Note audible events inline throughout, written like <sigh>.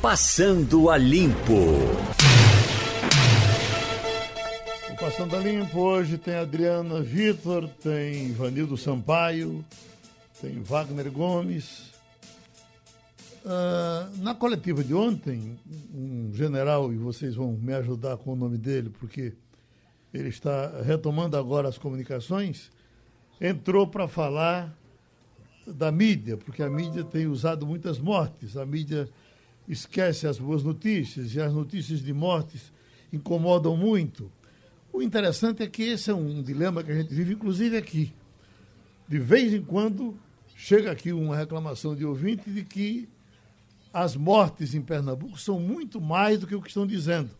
Passando a Limpo. O Passando a Limpo hoje tem Adriana Vitor, tem Vanildo Sampaio, tem Wagner Gomes. Uh, na coletiva de ontem, um general, e vocês vão me ajudar com o nome dele, porque ele está retomando agora as comunicações, entrou para falar da mídia, porque a mídia tem usado muitas mortes. A mídia esquece as boas notícias e as notícias de mortes incomodam muito. O interessante é que esse é um dilema que a gente vive, inclusive aqui. De vez em quando chega aqui uma reclamação de ouvinte de que as mortes em Pernambuco são muito mais do que o que estão dizendo.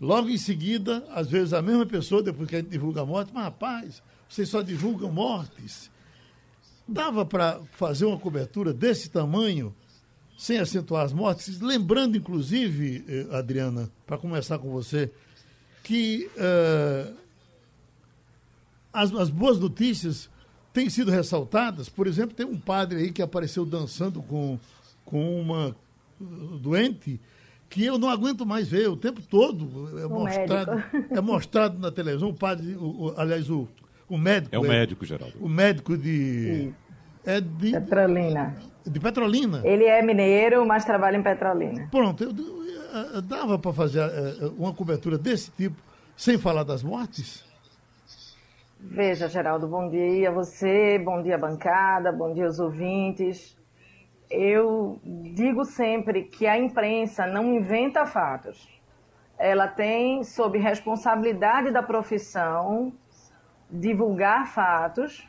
Logo em seguida, às vezes a mesma pessoa, depois que a gente divulga a morte, mas rapaz, vocês só divulgam mortes. Dava para fazer uma cobertura desse tamanho, sem acentuar as mortes, lembrando, inclusive, eh, Adriana, para começar com você, que uh, as, as boas notícias têm sido ressaltadas. Por exemplo, tem um padre aí que apareceu dançando com, com uma doente que eu não aguento mais ver o tempo todo. É, mostrado, é mostrado na televisão. O padre, o, o, aliás, o, o médico. É o médico, Geraldo. O médico de. É de. Petrolina. De Petrolina. Ele é mineiro, mas trabalha em Petrolina. Pronto, eu, eu, dava para fazer uh, uma cobertura desse tipo, sem falar das mortes? Veja, Geraldo, bom dia a você, bom dia bancada, bom dia aos ouvintes. Eu digo sempre que a imprensa não inventa fatos. Ela tem, sob responsabilidade da profissão, divulgar fatos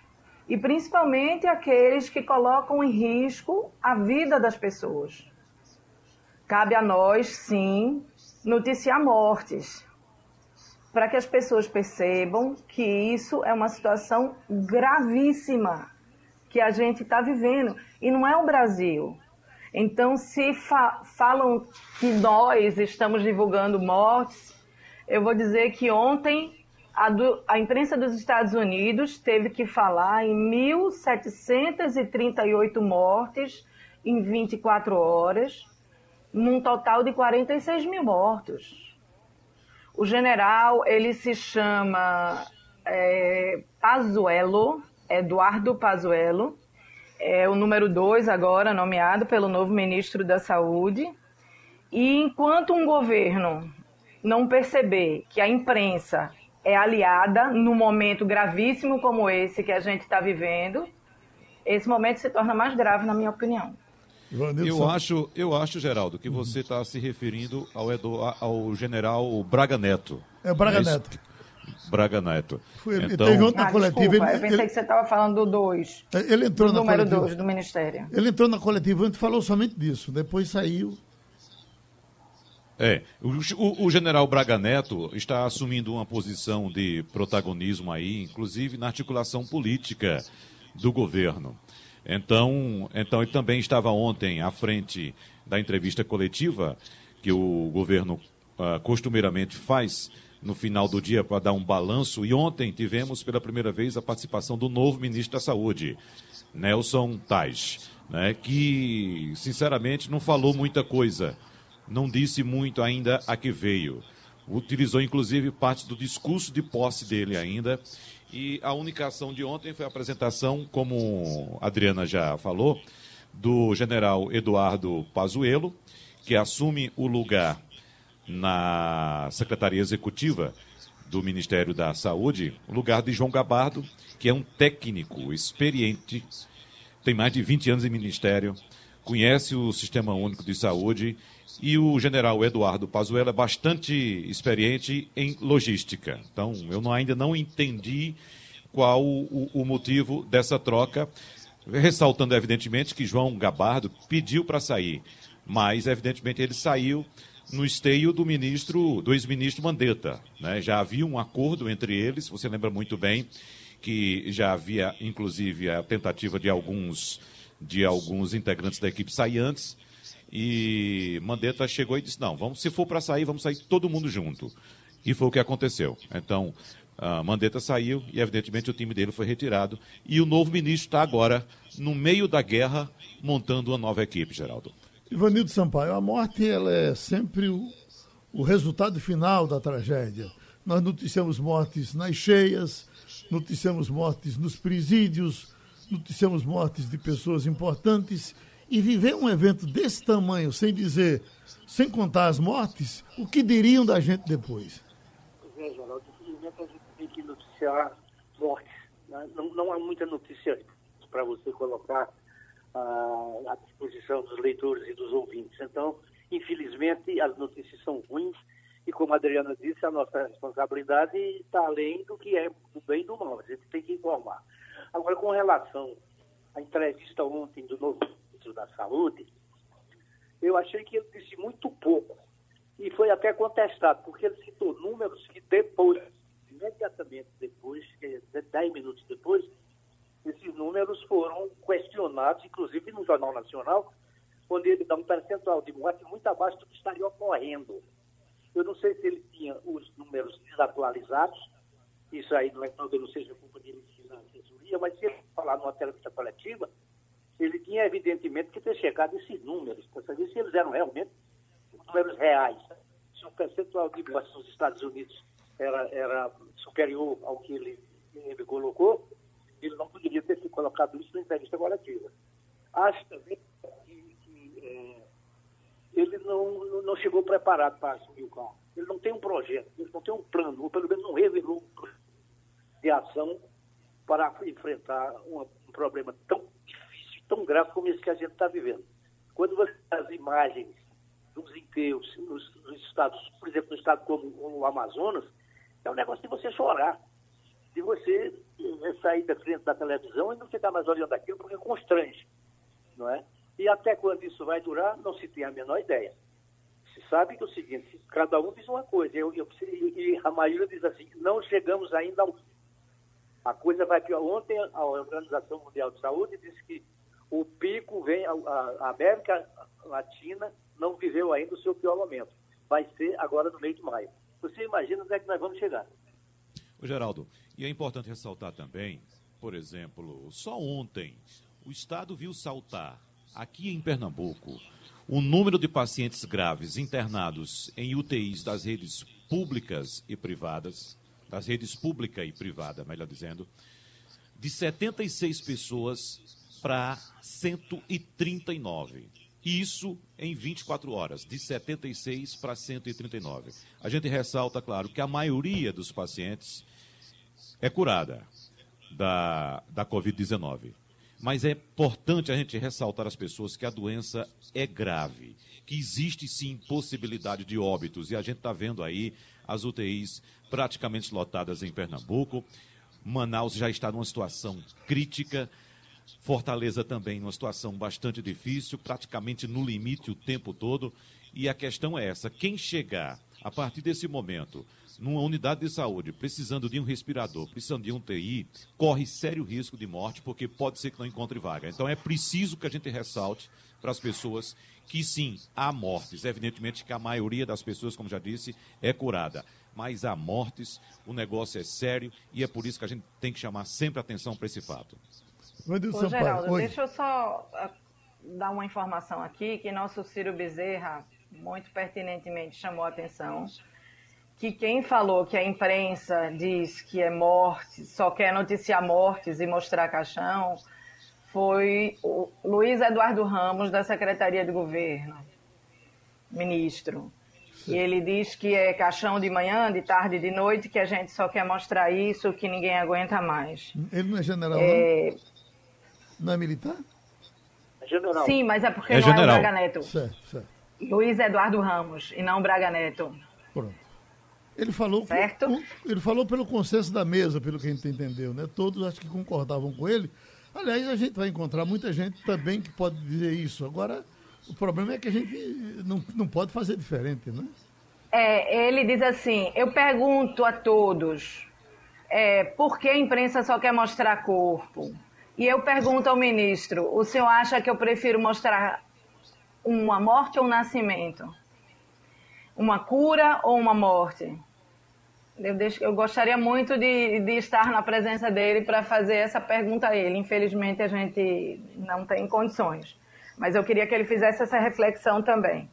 e principalmente aqueles que colocam em risco a vida das pessoas. Cabe a nós, sim, noticiar mortes, para que as pessoas percebam que isso é uma situação gravíssima que a gente está vivendo e não é o Brasil. Então, se fa falam que nós estamos divulgando mortes, eu vou dizer que ontem a, do, a imprensa dos Estados Unidos teve que falar em 1.738 mortes em 24 horas, num total de 46 mil mortos. O general, ele se chama é, Pazuello, Eduardo Pazuello, é o número dois agora, nomeado pelo novo ministro da Saúde. E enquanto um governo não perceber que a imprensa é aliada num momento gravíssimo como esse que a gente está vivendo, esse momento se torna mais grave, na minha opinião. Eu acho, eu acho, Geraldo, que você está se referindo ao, Edu, ao general Braga Neto. É o Braga é Neto. Braga Neto. Foi, então... Teve ontem ah, coletiva. Desculpa, ele, eu pensei ele, que você estava falando do 2. Ele entrou na número coletiva. 2 do Ministério. Ele entrou na coletiva antes falou somente disso. Depois saiu. É, o, o, general Braga Neto está assumindo uma posição de protagonismo aí, inclusive na articulação política do governo. Então, então ele também estava ontem à frente da entrevista coletiva que o governo uh, costumeiramente faz no final do dia para dar um balanço. E ontem tivemos pela primeira vez a participação do novo ministro da Saúde, Nelson Tais, né, que sinceramente não falou muita coisa não disse muito ainda a que veio. Utilizou inclusive parte do discurso de posse dele ainda. E a única ação de ontem foi a apresentação, como a Adriana já falou, do general Eduardo Pazuello, que assume o lugar na Secretaria Executiva do Ministério da Saúde, o lugar de João Gabardo, que é um técnico experiente, tem mais de 20 anos em ministério, conhece o Sistema Único de Saúde e o general Eduardo Pazuello é bastante experiente em logística. Então, eu não, ainda não entendi qual o, o motivo dessa troca, ressaltando, evidentemente, que João Gabardo pediu para sair, mas, evidentemente, ele saiu no esteio do ministro, do ex-ministro Mandetta. Né? Já havia um acordo entre eles, você lembra muito bem que já havia, inclusive, a tentativa de alguns, de alguns integrantes da equipe sair antes, e Mandetta chegou e disse: não, vamos, se for para sair, vamos sair todo mundo junto. E foi o que aconteceu. Então, uh, Mandetta saiu e, evidentemente, o time dele foi retirado. E o novo ministro está agora, no meio da guerra, montando uma nova equipe, Geraldo. Ivanildo Sampaio, a morte ela é sempre o, o resultado final da tragédia. Nós noticiamos mortes nas cheias, noticiamos mortes nos presídios, noticiamos mortes de pessoas importantes. E viver um evento desse tamanho, sem dizer, sem contar as mortes, o que diriam da gente depois? É, Geraldo, infelizmente a gente tem que noticiar mortes. Né? Não, não há muita notícia para você colocar ah, à disposição dos leitores e dos ouvintes. Então, infelizmente, as notícias são ruins e, como a Adriana disse, a nossa responsabilidade está além do que é do bem e do mal. A gente tem que informar. Agora, com relação à entrevista ontem do novo ministro da Saúde, eu achei que ele disse muito pouco. E foi até contestado, porque ele citou números que depois, imediatamente depois, 10 minutos depois, esses números foram questionados, inclusive no Jornal Nacional, onde ele dá um percentual de morte muito abaixo do que estaria ocorrendo. Eu não sei se ele tinha os números desatualizados, isso aí não é que não seja culpa de mas se ele falar numa entrevista coletiva, ele tinha evidentemente que ter chegado a esses números, para saber se eles eram realmente números reais. Se o percentual de mortes nos Estados Unidos era, era superior ao que ele, ele colocou, ele não poderia ter colocado isso na entrevista coletiva. Acho também que, que é, ele não, não chegou preparado para assumir o cargo. Ele não tem um projeto, ele não tem um plano, ou pelo menos não revelou um plano de ação para enfrentar um, um problema tão tão grave como esse que a gente está vivendo. Quando você as imagens dos enterros nos, nos, estados, por exemplo, no estado como, o Amazonas, é um negócio de você chorar, de você eh, sair da frente da televisão e não ficar mais olhando aquilo, porque constrange, não é? E até quando isso vai durar, não se tem a menor ideia. Se sabe que é o seguinte, cada um diz uma coisa, eu, eu, e a maioria diz assim, não chegamos ainda ao... A coisa vai pior. Ontem a Organização Mundial de Saúde disse que o pico vem, a, a América Latina não viveu ainda o seu pior momento. Vai ser agora no meio de maio. Você imagina onde é que nós vamos chegar? O Geraldo, e é importante ressaltar também, por exemplo, só ontem o Estado viu saltar aqui em Pernambuco o número de pacientes graves internados em UTIs das redes públicas e privadas, das redes pública e privada, melhor dizendo, de 76 pessoas para 139. Isso em 24 horas, de 76 para 139. A gente ressalta, claro, que a maioria dos pacientes é curada da, da Covid-19. Mas é importante a gente ressaltar às pessoas que a doença é grave, que existe sim possibilidade de óbitos. E a gente está vendo aí as UTIs praticamente lotadas em Pernambuco. Manaus já está numa situação crítica. Fortaleza também numa situação bastante difícil, praticamente no limite o tempo todo. E a questão é essa: quem chegar a partir desse momento numa unidade de saúde precisando de um respirador, precisando de um TI, corre sério risco de morte, porque pode ser que não encontre vaga. Então é preciso que a gente ressalte para as pessoas que sim, há mortes. Evidentemente que a maioria das pessoas, como já disse, é curada. Mas há mortes, o negócio é sério e é por isso que a gente tem que chamar sempre atenção para esse fato. Ô, Geraldo, Oi. deixa eu só uh, dar uma informação aqui que nosso Ciro Bezerra muito pertinentemente chamou a atenção que quem falou que a imprensa diz que é morte, só quer noticiar mortes e mostrar caixão, foi o Luiz Eduardo Ramos, da Secretaria de Governo, ministro. E ele diz que é caixão de manhã, de tarde, de noite, que a gente só quer mostrar isso, que ninguém aguenta mais. Ele não é general, é... não? Não é militar? É general. Sim, mas é porque é não general. é o Braga Neto. Certo, certo. Luiz Eduardo Ramos, e não Braga Neto. Pronto. Ele falou, certo? ele falou pelo consenso da mesa, pelo que a gente entendeu, né? Todos acho que concordavam com ele. Aliás, a gente vai encontrar muita gente também que pode dizer isso. Agora, o problema é que a gente não, não pode fazer diferente, né? É, ele diz assim: eu pergunto a todos é, por que a imprensa só quer mostrar corpo? E eu pergunto ao ministro: o senhor acha que eu prefiro mostrar uma morte ou um nascimento? Uma cura ou uma morte? Eu, deixo, eu gostaria muito de, de estar na presença dele para fazer essa pergunta a ele. Infelizmente, a gente não tem condições. Mas eu queria que ele fizesse essa reflexão também.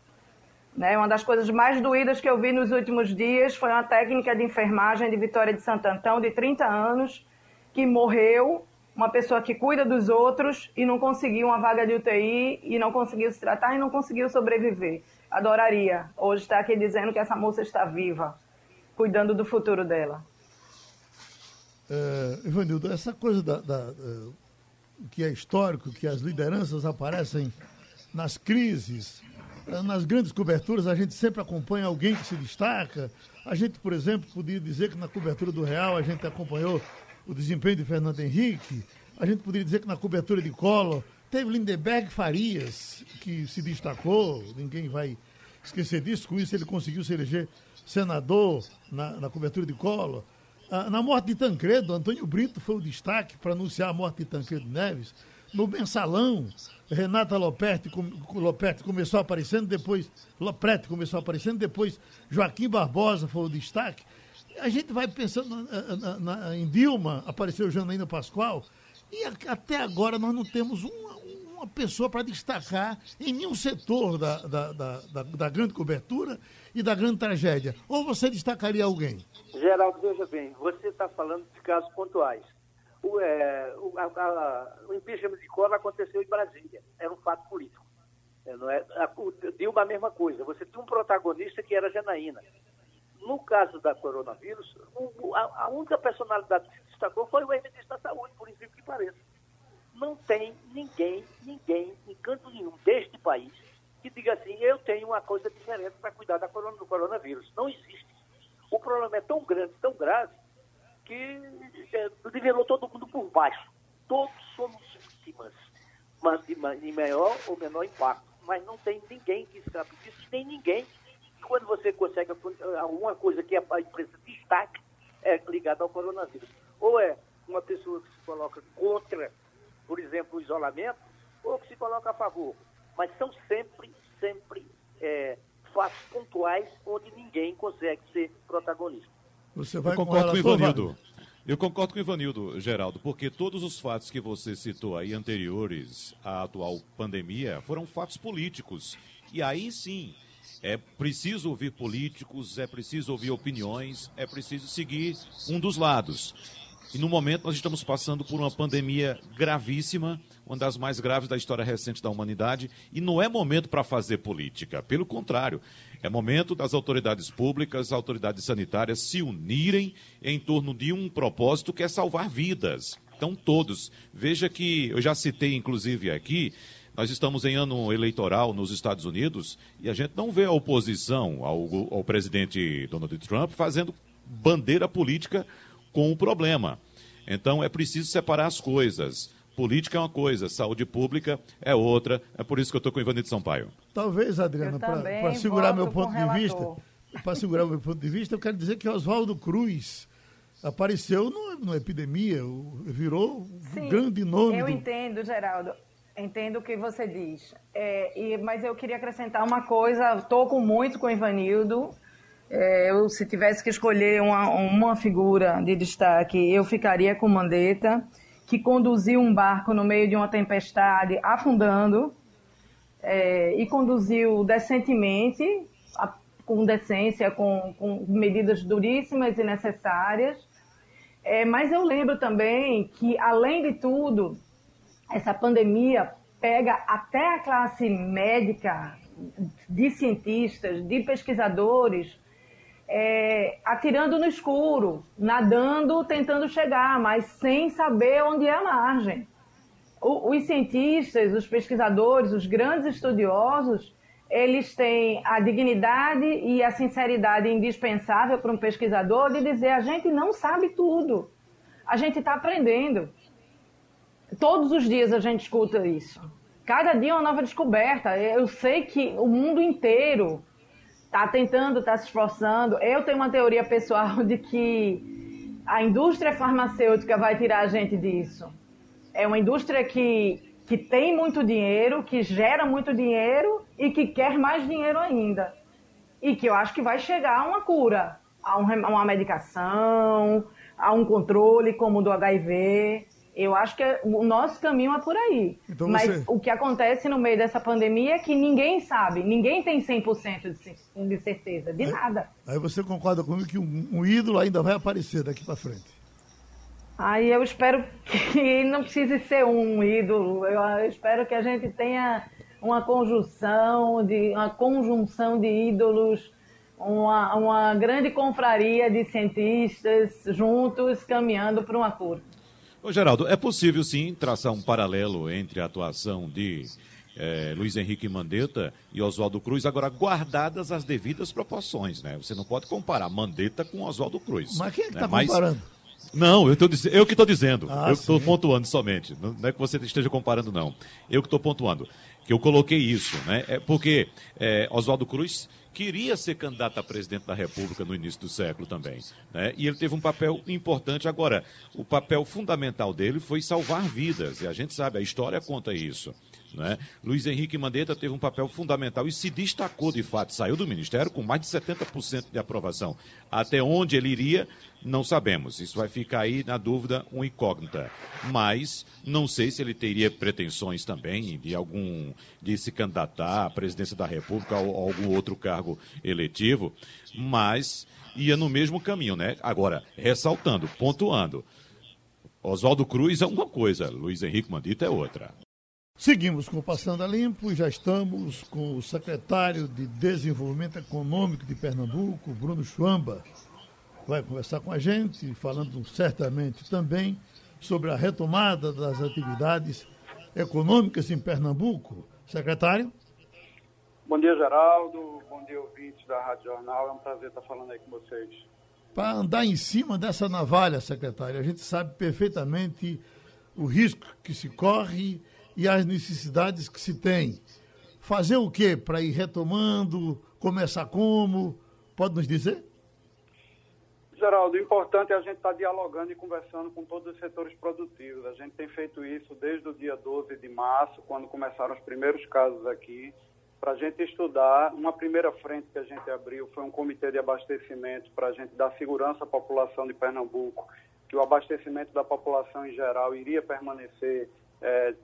Né? Uma das coisas mais doídas que eu vi nos últimos dias foi uma técnica de enfermagem de Vitória de Santo Antão, de 30 anos, que morreu, uma pessoa que cuida dos outros e não conseguiu uma vaga de UTI e não conseguiu se tratar e não conseguiu sobreviver. Adoraria hoje estar aqui dizendo que essa moça está viva, cuidando do futuro dela. É, Ivanildo, essa coisa da, da, da, que é histórico, que as lideranças aparecem nas crises, eh, nas grandes coberturas, a gente sempre acompanha alguém que se destaca. A gente, por exemplo, podia dizer que na cobertura do Real a gente acompanhou o desempenho de Fernando Henrique. A gente poderia dizer que na cobertura de Collor teve Lindeberg Farias, que se destacou, ninguém vai esquecer disso. Com isso, ele conseguiu se eleger senador na, na cobertura de Collor. Ah, na morte de Tancredo, Antônio Brito foi o destaque para anunciar a morte de Tancredo Neves. No mensalão, Renata Loperti, Loperti começou aparecendo, depois Lopretti começou aparecendo, depois Joaquim Barbosa foi o destaque. A gente vai pensando na, na, na, em Dilma, apareceu Janaína Pascoal, e a, até agora nós não temos uma, uma pessoa para destacar em nenhum setor da, da, da, da, grande cobertura e da grande tragédia. Ou você destacaria alguém? Geraldo, veja bem, você está falando de casos pontuais o, é, o, a, a, o impeachment de Collor aconteceu em Brasília. Era um fato político. É, não é, a, o Dilma a mesma coisa. Você tinha um protagonista que era Janaína. No caso da coronavírus, a, única personalidade que se destacou foi o ex-ministro da Saúde, por incrível que pareça. Não tem ninguém, ninguém, em canto nenhum deste país, que diga assim, eu tenho uma coisa diferente para cuidar da corona, do coronavírus. Não existe. O problema é tão grande, tão grave, que é, nivelou todo mundo por baixo. Todos somos vítimas, mas de, de maior ou menor impacto. Mas não tem ninguém que escape disso, nem ninguém quando você consegue alguma coisa que a imprensa destaque, é ligada ao coronavírus. Ou é uma pessoa que se coloca contra, por exemplo, o isolamento, ou que se coloca a favor. Mas são sempre, sempre é, fatos pontuais onde ninguém consegue ser protagonista. Você vai Eu concordo com, com o Ivanildo. Eu concordo com o Ivanildo, Geraldo, porque todos os fatos que você citou aí anteriores à atual pandemia foram fatos políticos. E aí sim, é preciso ouvir políticos, é preciso ouvir opiniões, é preciso seguir um dos lados. E no momento nós estamos passando por uma pandemia gravíssima, uma das mais graves da história recente da humanidade, e não é momento para fazer política. Pelo contrário, é momento das autoridades públicas, autoridades sanitárias se unirem em torno de um propósito que é salvar vidas. Então, todos. Veja que eu já citei, inclusive, aqui, nós estamos em ano eleitoral nos Estados Unidos e a gente não vê a oposição ao, ao presidente Donald Trump fazendo bandeira política com o problema. Então, é preciso separar as coisas. Política é uma coisa, saúde pública é outra. É por isso que eu estou com o Ivanito Sampaio. Talvez, Adriana, para segurar meu ponto de vista, para segurar meu ponto de vista, eu quero dizer que Oswaldo Cruz apareceu numa epidemia, virou Sim, um grande nome. Eu do... entendo, Geraldo. Entendo o que você diz. É, e, mas eu queria acrescentar uma coisa, estou com muito com o Ivanildo. É, eu, se tivesse que escolher uma, uma figura de destaque, eu ficaria com Mandetta que conduziu um barco no meio de uma tempestade afundando é, e conduziu decentemente, com decência, com, com, medidas duríssimas e necessárias. É, mas eu lembro também que, além de tudo, essa pandemia pega até a classe médica, de cientistas, de pesquisadores, é, atirando no escuro, nadando, tentando chegar, mas sem saber onde é a margem. O, os cientistas, os pesquisadores, os grandes estudiosos, eles têm a dignidade e a sinceridade indispensável para um pesquisador de dizer a gente não sabe tudo, a gente está aprendendo. Todos os dias a gente escuta isso. Cada dia é uma nova descoberta. Eu sei que o mundo inteiro está tentando, está se esforçando. Eu tenho uma teoria pessoal de que a indústria farmacêutica vai tirar a gente disso. É uma indústria que, que tem muito dinheiro, que gera muito dinheiro e que quer mais dinheiro ainda. E que eu acho que vai chegar a uma cura, a, a uma medicação, a um controle como o do HIV. Eu acho que o nosso caminho é por aí. Então Mas você... o que acontece no meio dessa pandemia é que ninguém sabe, ninguém tem 100% de certeza, de aí, nada. Aí você concorda comigo que um, um ídolo ainda vai aparecer daqui para frente? Aí eu espero que <laughs> não precise ser um ídolo. Eu espero que a gente tenha uma conjunção de uma conjunção de ídolos, uma, uma grande confraria de cientistas juntos caminhando para uma cura. Ô, Geraldo, é possível sim traçar um paralelo entre a atuação de é, Luiz Henrique Mandetta e Oswaldo Cruz, agora guardadas as devidas proporções, né? Você não pode comparar Mandetta com Oswaldo Cruz. Mas quem é que está né? comparando? Não, eu, tô, eu que estou dizendo. Ah, eu estou pontuando somente. Não é que você esteja comparando, não. Eu que estou pontuando. Que eu coloquei isso, né? É porque é, Oswaldo Cruz queria ser candidato a presidente da República no início do século também. Né? E ele teve um papel importante. Agora, o papel fundamental dele foi salvar vidas, e a gente sabe, a história conta isso. Né? Luiz Henrique Mandetta teve um papel fundamental e se destacou de fato, saiu do ministério com mais de 70% de aprovação. Até onde ele iria, não sabemos. Isso vai ficar aí na dúvida, um incógnita. Mas não sei se ele teria pretensões também de algum de se candidatar à presidência da República ou algum outro cargo eletivo, mas ia no mesmo caminho, né? Agora, ressaltando, pontuando. Oswaldo Cruz é uma coisa, Luiz Henrique Mandita é outra. Seguimos com o Passando a Limpo e já estamos com o secretário de Desenvolvimento Econômico de Pernambuco, Bruno Chuamba. Vai conversar com a gente, falando certamente também sobre a retomada das atividades econômicas em Pernambuco. Secretário? Bom dia, Geraldo. Bom dia, ouvintes da Rádio Jornal. É um prazer estar falando aí com vocês. Para andar em cima dessa navalha, secretário, a gente sabe perfeitamente o risco que se corre e as necessidades que se tem. Fazer o que para ir retomando? Começar como? Pode nos dizer? Geraldo, o importante é a gente estar tá dialogando e conversando com todos os setores produtivos. A gente tem feito isso desde o dia 12 de março, quando começaram os primeiros casos aqui, para a gente estudar. Uma primeira frente que a gente abriu foi um comitê de abastecimento para a gente dar segurança à população de Pernambuco, que o abastecimento da população em geral iria permanecer é,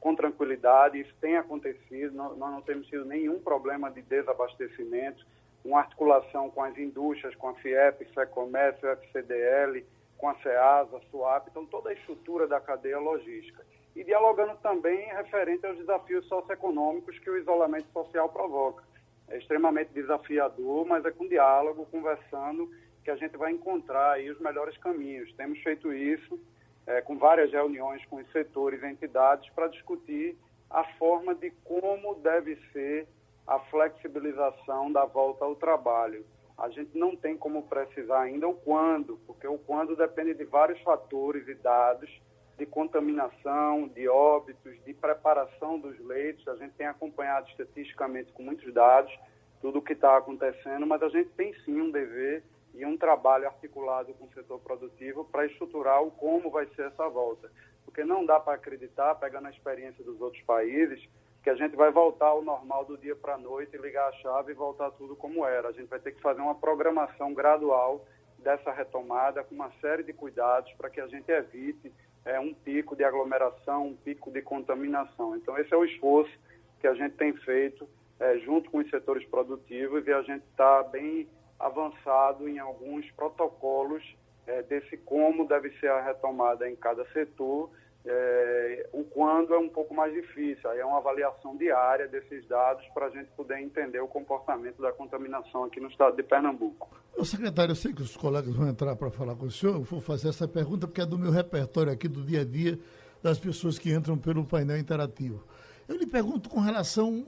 com tranquilidade, isso tem acontecido, nós não temos tido nenhum problema de desabastecimento, uma articulação com as indústrias, com a FIEP, FEComércio, FCDL, com a SEASA, SUAP, então toda a estrutura da cadeia logística. E dialogando também referente aos desafios socioeconômicos que o isolamento social provoca. É extremamente desafiador, mas é com diálogo, conversando, que a gente vai encontrar aí os melhores caminhos. Temos feito isso é, com várias reuniões com os setores e entidades para discutir a forma de como deve ser a flexibilização da volta ao trabalho. A gente não tem como precisar ainda o quando, porque o quando depende de vários fatores e dados de contaminação, de óbitos, de preparação dos leitos. A gente tem acompanhado estatisticamente com muitos dados tudo o que está acontecendo, mas a gente tem sim um dever e um trabalho articulado com o setor produtivo para estruturar o como vai ser essa volta. Porque não dá para acreditar, pegando a experiência dos outros países, que a gente vai voltar ao normal do dia para a noite, ligar a chave e voltar tudo como era. A gente vai ter que fazer uma programação gradual dessa retomada com uma série de cuidados para que a gente evite é, um pico de aglomeração, um pico de contaminação. Então, esse é o esforço que a gente tem feito é, junto com os setores produtivos e a gente está bem avançado em alguns protocolos é, desse como deve ser a retomada em cada setor. É, o quando é um pouco mais difícil, aí é uma avaliação diária desses dados para a gente poder entender o comportamento da contaminação aqui no estado de Pernambuco. O secretário, eu sei que os colegas vão entrar para falar com o senhor, eu vou fazer essa pergunta porque é do meu repertório aqui do dia a dia das pessoas que entram pelo painel interativo. Eu lhe pergunto com relação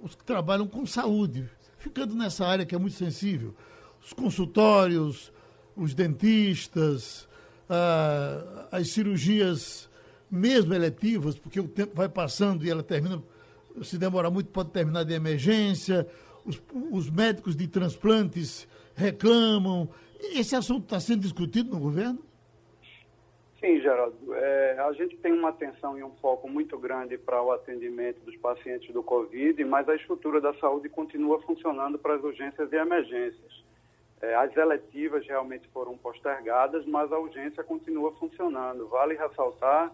aos que trabalham com saúde, ficando nessa área que é muito sensível. Os consultórios, os dentistas, as cirurgias mesmo eletivas, porque o tempo vai passando e ela termina, se demora muito, pode terminar de emergência, os, os médicos de transplantes reclamam. Esse assunto está sendo discutido no governo? Sim, Geraldo. É, a gente tem uma atenção e um foco muito grande para o atendimento dos pacientes do Covid, mas a estrutura da saúde continua funcionando para as urgências e emergências. É, as eletivas realmente foram postergadas, mas a urgência continua funcionando. Vale ressaltar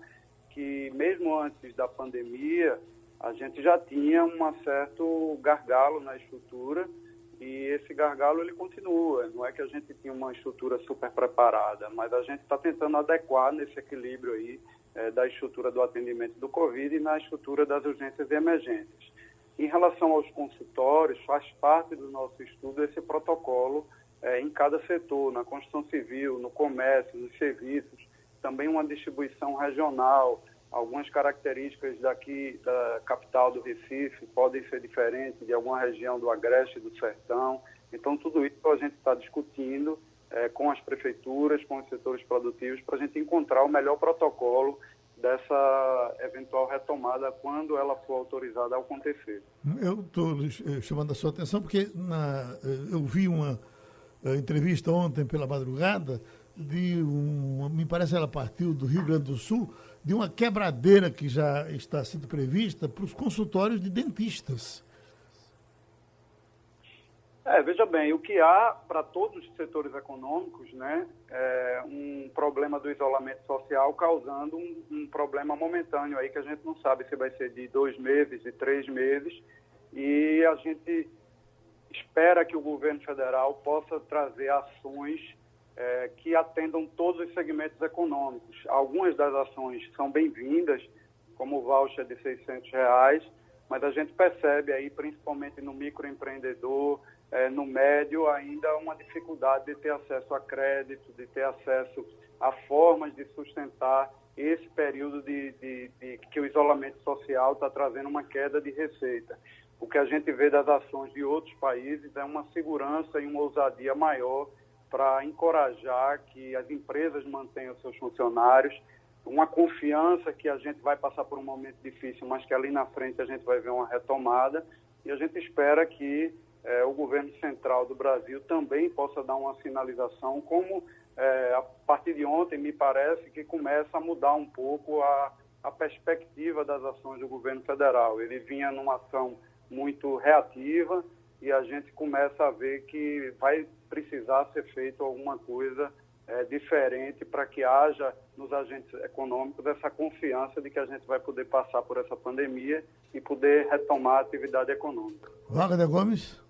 que, mesmo antes da pandemia, a gente já tinha um certo gargalo na estrutura e esse gargalo ele continua. Não é que a gente tinha uma estrutura super preparada, mas a gente está tentando adequar nesse equilíbrio aí é, da estrutura do atendimento do Covid e na estrutura das urgências e emergências. Em relação aos consultórios, faz parte do nosso estudo esse protocolo é, em cada setor, na construção civil, no comércio, nos serviços, também uma distribuição regional. Algumas características daqui da capital do Recife podem ser diferentes de alguma região do Agreste, do Sertão. Então, tudo isso a gente está discutindo é, com as prefeituras, com os setores produtivos, para a gente encontrar o melhor protocolo dessa eventual retomada quando ela for autorizada a acontecer. Eu estou eh, chamando a sua atenção porque na, eh, eu vi uma uh, entrevista ontem pela madrugada de um, me parece ela partiu do Rio Grande do Sul, de uma quebradeira que já está sendo prevista para os consultórios de dentistas. É, veja bem, o que há para todos os setores econômicos, né, é um problema do isolamento social causando um, um, problema momentâneo aí que a gente não sabe se vai ser de dois meses, de três meses, e a gente espera que o governo federal possa trazer ações é, que atendam todos os segmentos econômicos. Algumas das ações são bem-vindas, como o voucher de 600 reais, mas a gente percebe aí, principalmente no microempreendedor, é, no médio, ainda uma dificuldade de ter acesso a crédito, de ter acesso a formas de sustentar esse período de, de, de que o isolamento social está trazendo uma queda de receita. O que a gente vê das ações de outros países é uma segurança e uma ousadia maior para encorajar que as empresas mantenham seus funcionários, uma confiança que a gente vai passar por um momento difícil, mas que ali na frente a gente vai ver uma retomada e a gente espera que eh, o governo central do Brasil também possa dar uma sinalização, como eh, a partir de ontem me parece que começa a mudar um pouco a, a perspectiva das ações do governo federal. Ele vinha numa ação muito reativa e a gente começa a ver que vai precisar ser feito alguma coisa é, diferente para que haja nos agentes econômicos essa confiança de que a gente vai poder passar por essa pandemia e poder retomar a atividade econômica. Wagner Gomes.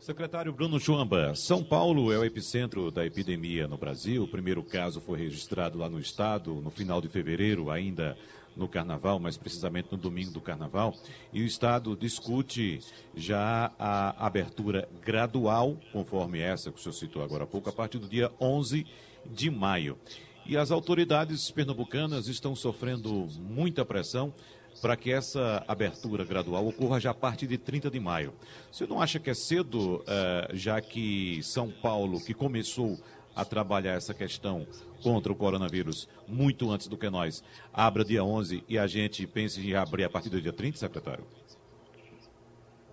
Secretário Bruno Chuamba, São Paulo é o epicentro da epidemia no Brasil. O primeiro caso foi registrado lá no estado no final de fevereiro, ainda no carnaval, mais precisamente no domingo do carnaval, e o Estado discute já a abertura gradual, conforme essa que o senhor citou agora há pouco, a partir do dia 11 de maio. E as autoridades pernambucanas estão sofrendo muita pressão para que essa abertura gradual ocorra já a partir de 30 de maio. Você não acha que é cedo, uh, já que São Paulo, que começou a trabalhar essa questão contra o coronavírus muito antes do que nós, abra dia 11 e a gente pense em abrir a partir do dia 30, secretário?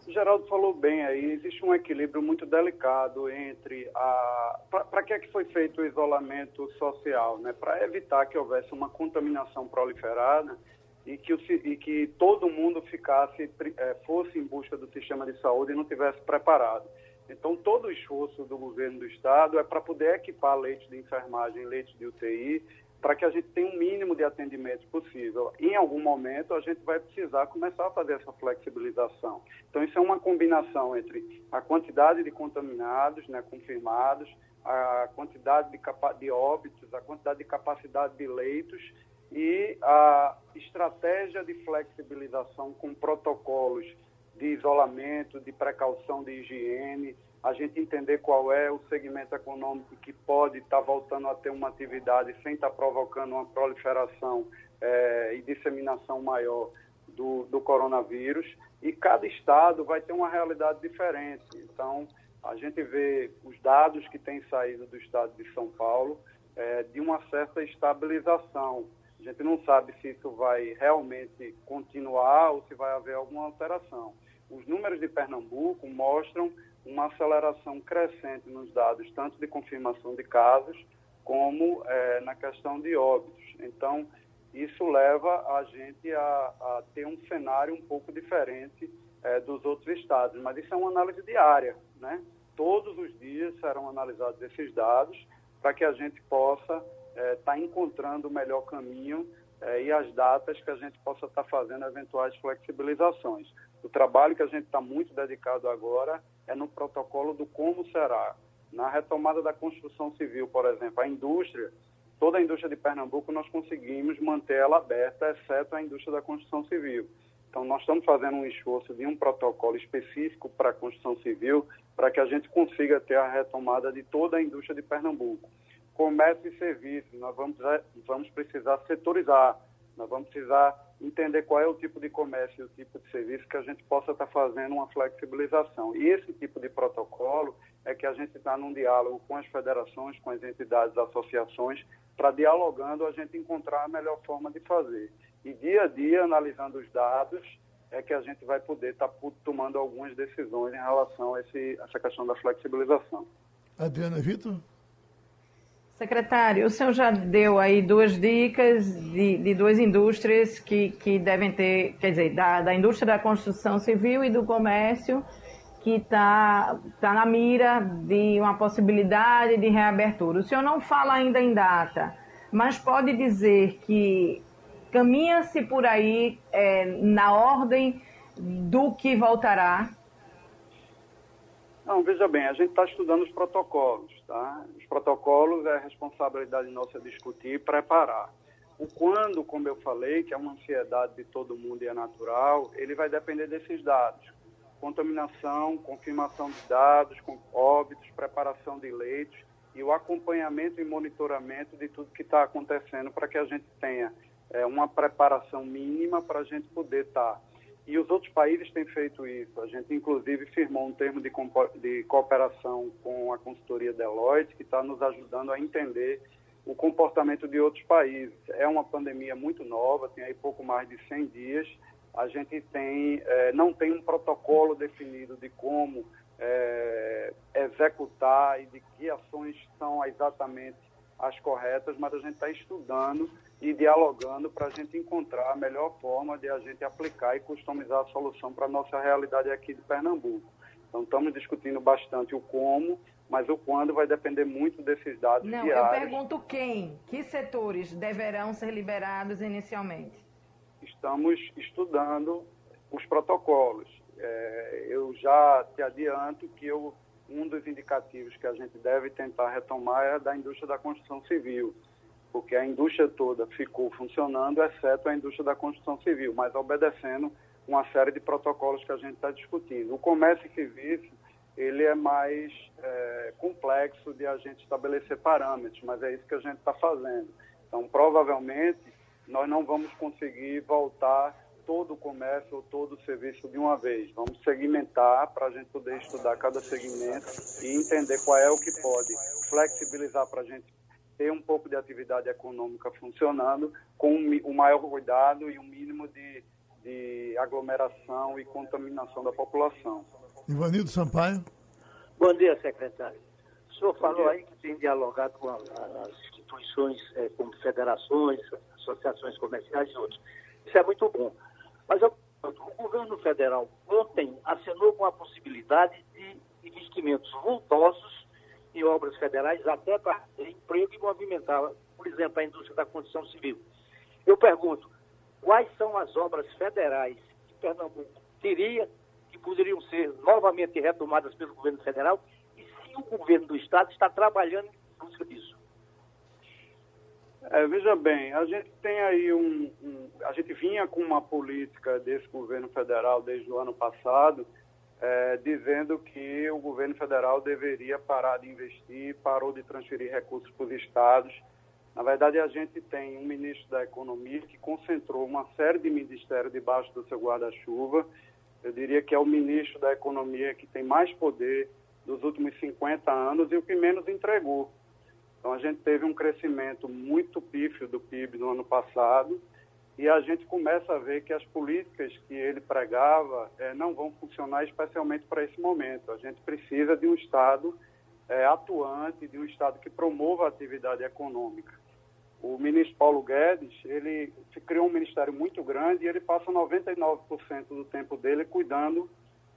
Geraldo falou bem aí, existe um equilíbrio muito delicado entre a. Para que é que foi feito o isolamento social? Né? Para evitar que houvesse uma contaminação proliferada e que, o, e que todo mundo ficasse, é, fosse em busca do sistema de saúde e não tivesse preparado. Então, todo o esforço do governo do estado é para poder equipar leitos de enfermagem, leitos de UTI, para que a gente tenha um mínimo de atendimento possível. Em algum momento, a gente vai precisar começar a fazer essa flexibilização. Então, isso é uma combinação entre a quantidade de contaminados, né, confirmados, a quantidade de, de óbitos, a quantidade de capacidade de leitos e a estratégia de flexibilização com protocolos de isolamento, de precaução de higiene, a gente entender qual é o segmento econômico que pode estar tá voltando a ter uma atividade sem estar tá provocando uma proliferação é, e disseminação maior do, do coronavírus. E cada estado vai ter uma realidade diferente. Então, a gente vê os dados que têm saído do estado de São Paulo é, de uma certa estabilização. A gente não sabe se isso vai realmente continuar ou se vai haver alguma alteração os números de Pernambuco mostram uma aceleração crescente nos dados, tanto de confirmação de casos, como é, na questão de óbitos. Então, isso leva a gente a, a ter um cenário um pouco diferente é, dos outros estados, mas isso é uma análise diária, né? todos os dias serão analisados esses dados para que a gente possa estar é, tá encontrando o melhor caminho e as datas que a gente possa estar tá fazendo eventuais flexibilizações. O trabalho que a gente está muito dedicado agora é no protocolo do como será. Na retomada da construção civil, por exemplo, a indústria, toda a indústria de Pernambuco, nós conseguimos manter ela aberta, exceto a indústria da construção civil. Então, nós estamos fazendo um esforço de um protocolo específico para a construção civil, para que a gente consiga ter a retomada de toda a indústria de Pernambuco. Comércio e serviços, nós vamos, vamos precisar setorizar, nós vamos precisar entender qual é o tipo de comércio e o tipo de serviço que a gente possa estar fazendo uma flexibilização. E esse tipo de protocolo é que a gente está num diálogo com as federações, com as entidades, associações, para dialogando a gente encontrar a melhor forma de fazer. E dia a dia, analisando os dados, é que a gente vai poder estar tá tomando algumas decisões em relação a esse, essa questão da flexibilização. Adriana Vitor? Secretário, o senhor já deu aí duas dicas de, de duas indústrias que, que devem ter, quer dizer, da, da indústria da construção civil e do comércio, que está tá na mira de uma possibilidade de reabertura. O senhor não fala ainda em data, mas pode dizer que caminha-se por aí é, na ordem do que voltará? Não, veja bem, a gente está estudando os protocolos, tá? Os protocolos é responsabilidade nossa discutir e preparar. O quando, como eu falei, que é uma ansiedade de todo mundo e é natural, ele vai depender desses dados. Contaminação, confirmação de dados, óbitos, preparação de leitos e o acompanhamento e monitoramento de tudo que está acontecendo para que a gente tenha é, uma preparação mínima para a gente poder estar. Tá. E os outros países têm feito isso. A gente, inclusive, firmou um termo de, de cooperação com a consultoria Deloitte, que está nos ajudando a entender o comportamento de outros países. É uma pandemia muito nova, tem aí pouco mais de 100 dias. A gente tem, é, não tem um protocolo definido de como é, executar e de que ações são exatamente as corretas, mas a gente está estudando e dialogando para a gente encontrar a melhor forma de a gente aplicar e customizar a solução para a nossa realidade aqui de Pernambuco. Então, estamos discutindo bastante o como, mas o quando vai depender muito desses dados Não, diários. eu pergunto quem, que setores deverão ser liberados inicialmente? Estamos estudando os protocolos. É, eu já te adianto que eu, um dos indicativos que a gente deve tentar retomar é da indústria da construção civil porque a indústria toda ficou funcionando, exceto a indústria da construção civil, mas obedecendo uma série de protocolos que a gente está discutindo. O comércio e serviço, ele é mais é, complexo de a gente estabelecer parâmetros, mas é isso que a gente está fazendo. Então, provavelmente, nós não vamos conseguir voltar todo o comércio ou todo o serviço de uma vez. Vamos segmentar para a gente poder estudar cada segmento e entender qual é o que pode flexibilizar para a gente ter um pouco de atividade econômica funcionando com o maior cuidado e um mínimo de, de aglomeração e contaminação da população. Ivanildo Sampaio. Bom dia, secretário. O senhor falou aí que tem dialogado com as instituições, é, como federações, associações comerciais e outros. Isso é muito bom. Mas eu, o governo federal ontem assinou com a possibilidade de investimentos vultosos em obras federais até para emprego e movimentar, por exemplo, a indústria da construção civil. Eu pergunto, quais são as obras federais que Pernambuco teria que poderiam ser novamente retomadas pelo governo federal e se o governo do estado está trabalhando em busca disso? É, veja bem, a gente tem aí um, um, A gente vinha com uma política desse governo federal desde o ano passado, é, dizendo que o governo federal deveria parar de investir, parou de transferir recursos para os estados. Na verdade, a gente tem um ministro da Economia que concentrou uma série de ministérios debaixo do seu guarda-chuva. Eu diria que é o ministro da Economia que tem mais poder dos últimos 50 anos e o que menos entregou. Então, a gente teve um crescimento muito pífio do PIB no ano passado e a gente começa a ver que as políticas que ele pregava é, não vão funcionar especialmente para esse momento. A gente precisa de um Estado é, atuante, de um Estado que promova a atividade econômica. O ministro Paulo Guedes, ele criou um ministério muito grande e ele passa 99% do tempo dele cuidando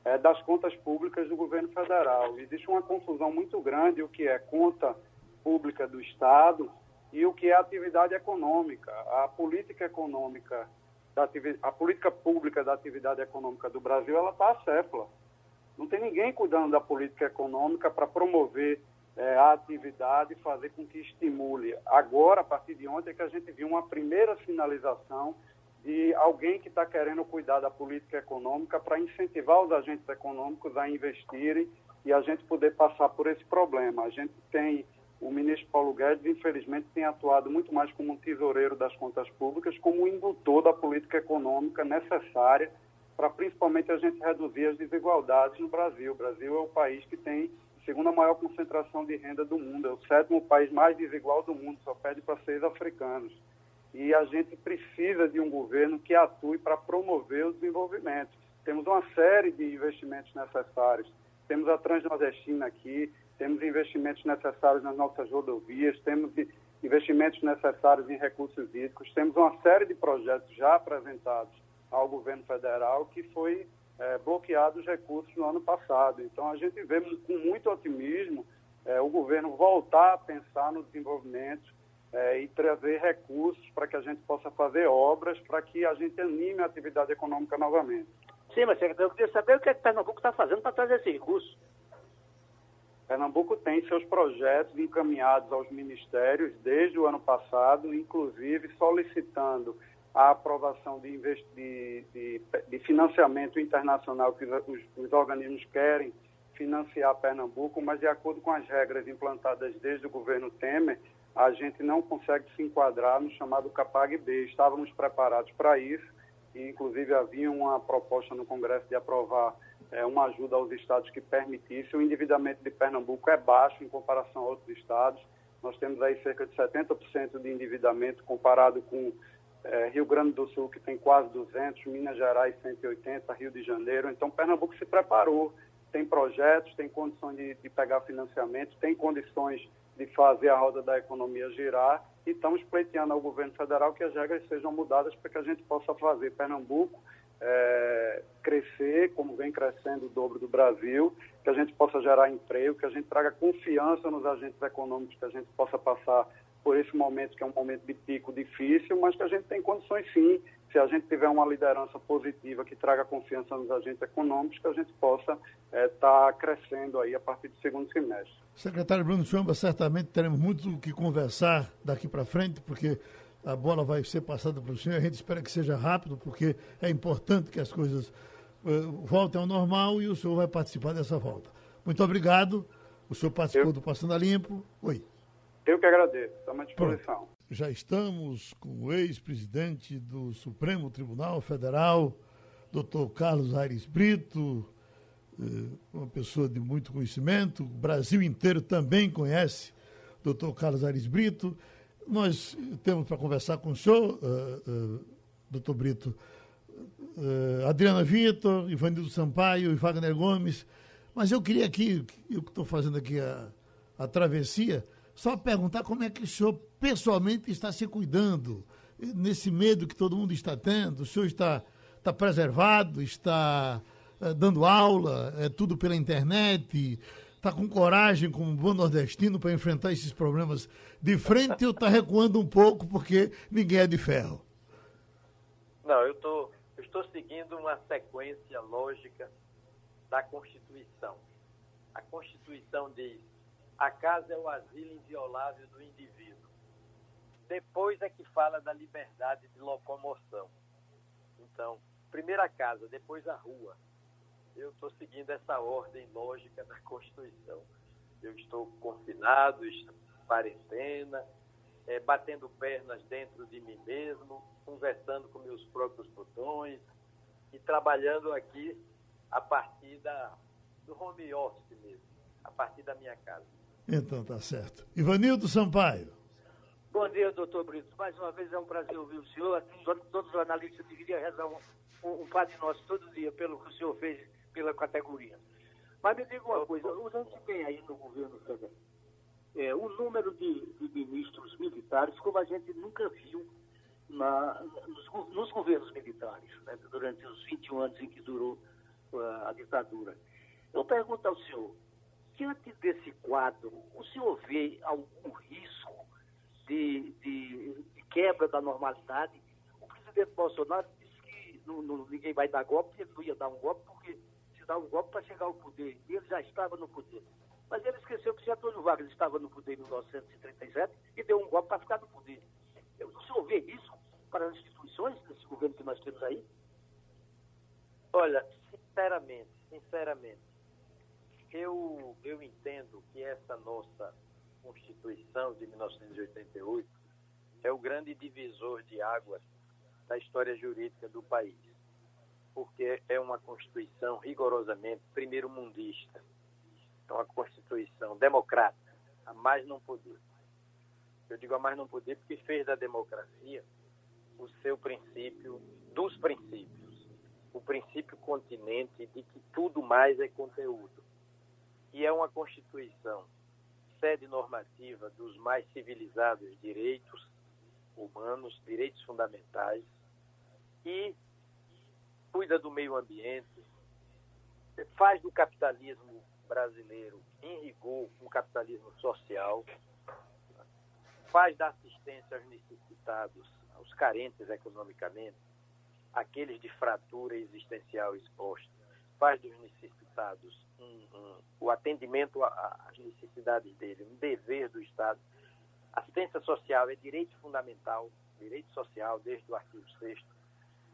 é, das contas públicas do governo federal. Existe uma confusão muito grande o que é conta pública do Estado e o que é atividade econômica. A política econômica, da a política pública da atividade econômica do Brasil, ela está acéfala. Não tem ninguém cuidando da política econômica para promover é, a atividade e fazer com que estimule. Agora, a partir de ontem, é que a gente viu uma primeira sinalização de alguém que está querendo cuidar da política econômica para incentivar os agentes econômicos a investirem e a gente poder passar por esse problema. A gente tem, o ministro Paulo Guedes, infelizmente, tem atuado muito mais como um tesoureiro das contas públicas, como um indutor da política econômica necessária para principalmente a gente reduzir as desigualdades no Brasil. O Brasil é o país que tem a segunda maior concentração de renda do mundo, é o sétimo país mais desigual do mundo, só pede para seis africanos e a gente precisa de um governo que atue para promover o desenvolvimento. Temos uma série de investimentos necessários. Temos a Transnordestina aqui, temos investimentos necessários nas nossas rodovias, temos investimentos necessários em recursos hídricos, temos uma série de projetos já apresentados ao governo federal que foi é, bloqueado os recursos no ano passado. Então, a gente vê com muito otimismo é, o governo voltar a pensar no desenvolvimento é, e trazer recursos para que a gente possa fazer obras para que a gente anime a atividade econômica novamente. Sim, mas eu queria saber o que, é que Pernambuco está fazendo para trazer esse recurso. Pernambuco tem seus projetos encaminhados aos ministérios desde o ano passado, inclusive solicitando a aprovação de, de, de, de financiamento internacional que os, os organismos querem financiar Pernambuco, mas de acordo com as regras implantadas desde o governo Temer, a gente não consegue se enquadrar no chamado CAPAG-B. Estávamos preparados para isso e, inclusive, havia uma proposta no Congresso de aprovar é, uma ajuda aos estados que permitisse. O endividamento de Pernambuco é baixo em comparação a outros estados. Nós temos aí cerca de 70% de endividamento comparado com é, Rio Grande do Sul, que tem quase 200, Minas Gerais 180, Rio de Janeiro. Então, Pernambuco se preparou, tem projetos, tem condições de, de pegar financiamento, tem condições de fazer a roda da economia girar e estamos pleiteando ao governo federal que as regras sejam mudadas para que a gente possa fazer Pernambuco é, crescer, como vem crescendo o dobro do Brasil, que a gente possa gerar emprego, que a gente traga confiança nos agentes econômicos, que a gente possa passar por esse momento que é um momento de pico difícil, mas que a gente tem condições sim se a gente tiver uma liderança positiva que traga confiança nos agentes econômicos, que a gente possa estar é, tá crescendo aí a partir do segundo semestre. Secretário Bruno Chamba, certamente teremos muito o que conversar daqui para frente, porque a bola vai ser passada para o senhor. A gente espera que seja rápido, porque é importante que as coisas uh, voltem ao normal e o senhor vai participar dessa volta. Muito obrigado. O senhor participou Eu... do Passando a Limpo. Oi. Eu que agradeço. Estamos à disposição. Pronto já estamos com o ex-presidente do Supremo Tribunal Federal, doutor Carlos Aires Brito, eh, uma pessoa de muito conhecimento, o Brasil inteiro também conhece doutor Carlos Aires Brito. Nós temos para conversar com o senhor, uh, uh, doutor Brito, uh, Adriana Vitor, Ivanildo Sampaio e Wagner Gomes. Mas eu queria aqui, eu que estou fazendo aqui a, a travessia, só perguntar como é que o senhor pessoalmente está se cuidando nesse medo que todo mundo está tendo. O senhor está, está preservado, está dando aula, é tudo pela internet, está com coragem como bom nordestino para enfrentar esses problemas de frente ou está recuando um pouco porque ninguém é de ferro? Não, eu, tô, eu estou seguindo uma sequência lógica da Constituição. A Constituição diz a casa é o asilo inviolável do indivíduo. Depois é que fala da liberdade de locomoção. Então, primeiro a casa, depois a rua. Eu estou seguindo essa ordem lógica da Constituição. Eu estou confinado, estou em quarentena, é, batendo pernas dentro de mim mesmo, conversando com meus próprios botões e trabalhando aqui a partir da, do home office mesmo, a partir da minha casa. Então tá certo. Ivanildo Sampaio. Bom dia, doutor Brito. Mais uma vez é um prazer ouvir o senhor. Assim, todos os analistas deveriam rezar um, um, um Padre Nosso todo dia pelo que o senhor fez pela categoria. Mas me diga uma coisa, os anos que tem aí no governo federal, é, o número de, de, ministros militares, como a gente nunca viu na, nos, nos, governos militares, né, durante os 21 anos em que durou a ditadura. Eu pergunto ao senhor, diante desse quadro, o senhor vê algum risco de, de, de quebra da normalidade? O presidente Bolsonaro disse que ninguém vai dar golpe, ele não ia dar um golpe, porque dá um golpe para chegar ao poder. E ele já estava no poder. Mas ele esqueceu que Getúlio Vargas estava no poder em 1937 e deu um golpe para ficar no poder. O senhor vê isso para as instituições desse governo que nós temos aí? Olha, sinceramente, sinceramente, eu, eu entendo que essa nossa Constituição de 1988 é o grande divisor de águas da história jurídica do país, porque é uma Constituição rigorosamente primeiro-mundista, é uma Constituição democrática, a mais não poder. Eu digo a mais não poder porque fez da democracia o seu princípio dos princípios, o princípio continente de que tudo mais é conteúdo. E é uma Constituição sede normativa dos mais civilizados direitos humanos, direitos fundamentais, e cuida do meio ambiente, faz do capitalismo brasileiro, em rigor, um capitalismo social, faz da assistência aos necessitados, aos carentes economicamente, aqueles de fratura existencial exposta, faz dos necessitados um, um, o atendimento às necessidades dele, um dever do Estado. Assistência social é direito fundamental, direito social desde o artigo 6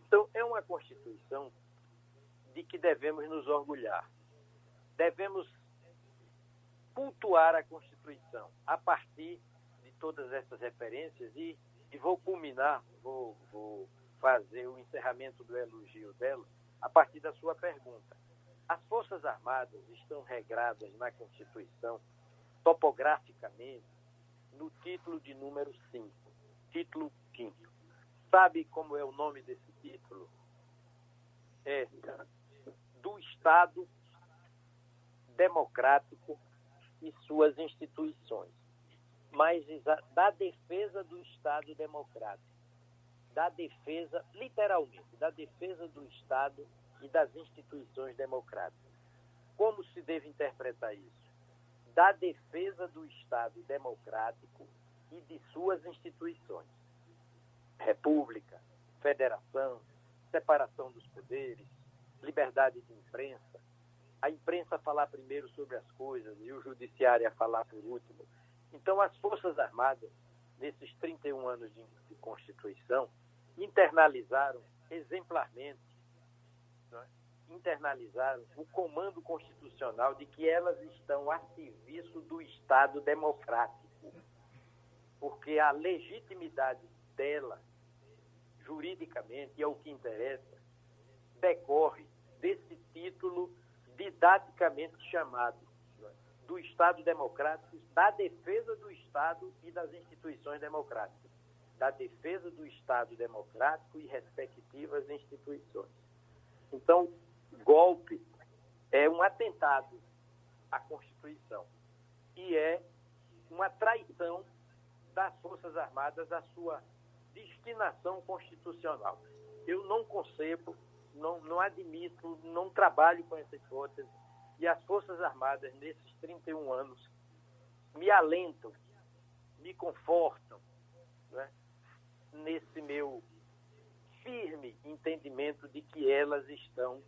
Então, é uma Constituição de que devemos nos orgulhar. Devemos cultuar a Constituição a partir de todas essas referências e, e vou culminar, vou, vou fazer o encerramento do elogio dela a partir da sua pergunta. As Forças Armadas estão regradas na Constituição, topograficamente, no título de número 5, título 5. Sabe como é o nome desse título? É do Estado democrático e suas instituições, mas da defesa do Estado democrático, da defesa, literalmente, da defesa do Estado e das instituições democráticas. Como se deve interpretar isso? Da defesa do Estado democrático e de suas instituições. República, federação, separação dos poderes, liberdade de imprensa, a imprensa falar primeiro sobre as coisas e o judiciário a falar por último. Então, as Forças Armadas, nesses 31 anos de, de Constituição, internalizaram exemplarmente né, internalizaram o comando constitucional de que elas estão a serviço do Estado democrático. Porque a legitimidade dela, juridicamente, e é o que interessa, decorre desse título didaticamente chamado do Estado democrático, da defesa do Estado e das instituições democráticas, da defesa do Estado democrático e respectivas instituições. Então, golpe é um atentado à Constituição e é uma traição das Forças Armadas à sua destinação constitucional. Eu não concebo, não, não admito, não trabalho com essa hipótese e as Forças Armadas, nesses 31 anos, me alentam, me confortam né, nesse meu firme entendimento de que elas estão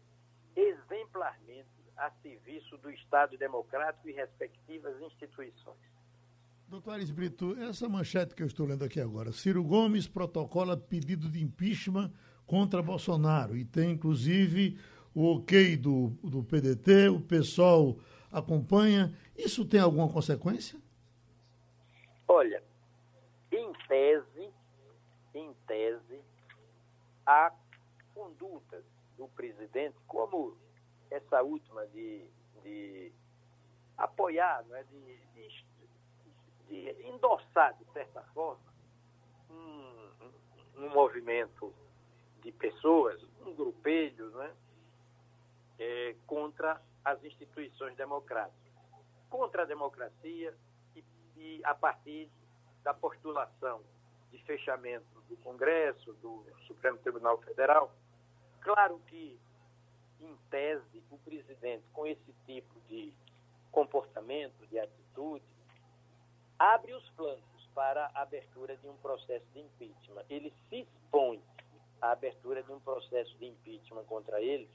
exemplarmente a serviço do Estado democrático e respectivas instituições. Doutor Aris Brito, essa manchete que eu estou lendo aqui agora, Ciro Gomes protocola pedido de impeachment contra Bolsonaro e tem inclusive o ok do, do PDT, o pessoal acompanha. Isso tem alguma consequência? Olha, em tese, em tese, há condutas do presidente, como essa última de, de apoiar, não é, de, de, de endossar, de certa forma, um, um, movimento de pessoas, um grupelho, não é, é, contra as instituições democráticas, contra a democracia e, e a partir da postulação de fechamento do Congresso, do Supremo Tribunal Federal. Claro que em tese, o presidente, com esse tipo de comportamento, de atitude, abre os flancos para a abertura de um processo de impeachment. Ele se expõe à abertura de um processo de impeachment contra eles,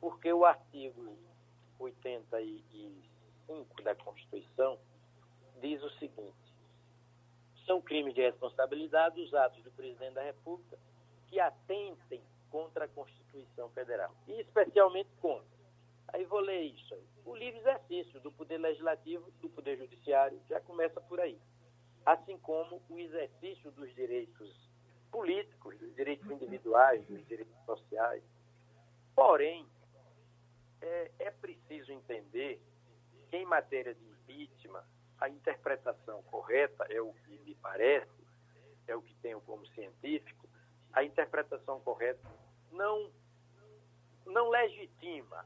porque o artigo 85 da Constituição diz o seguinte: são crimes de responsabilidade os atos do presidente da República que atentem contra a Constituição Federal, e especialmente contra. Aí vou ler isso. O livre exercício do Poder Legislativo, do Poder Judiciário, já começa por aí. Assim como o exercício dos direitos políticos, dos direitos individuais, dos direitos sociais. Porém, é, é preciso entender que, em matéria de impeachment, a interpretação correta é o que me parece, é o que tenho como científico, a interpretação correta não, não legitima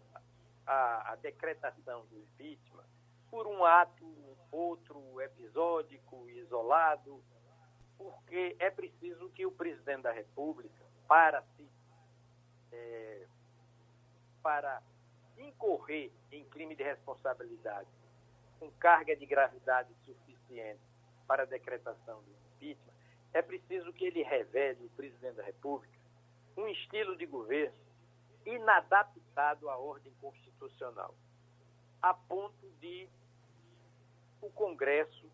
a, a decretação do impeachment por um ato, outro episódico, isolado, porque é preciso que o presidente da República, para se é, para incorrer em crime de responsabilidade com carga de gravidade suficiente para a decretação do impeachment, é preciso que ele revele, o presidente da República, um estilo de governo inadaptado à ordem constitucional, a ponto de o Congresso,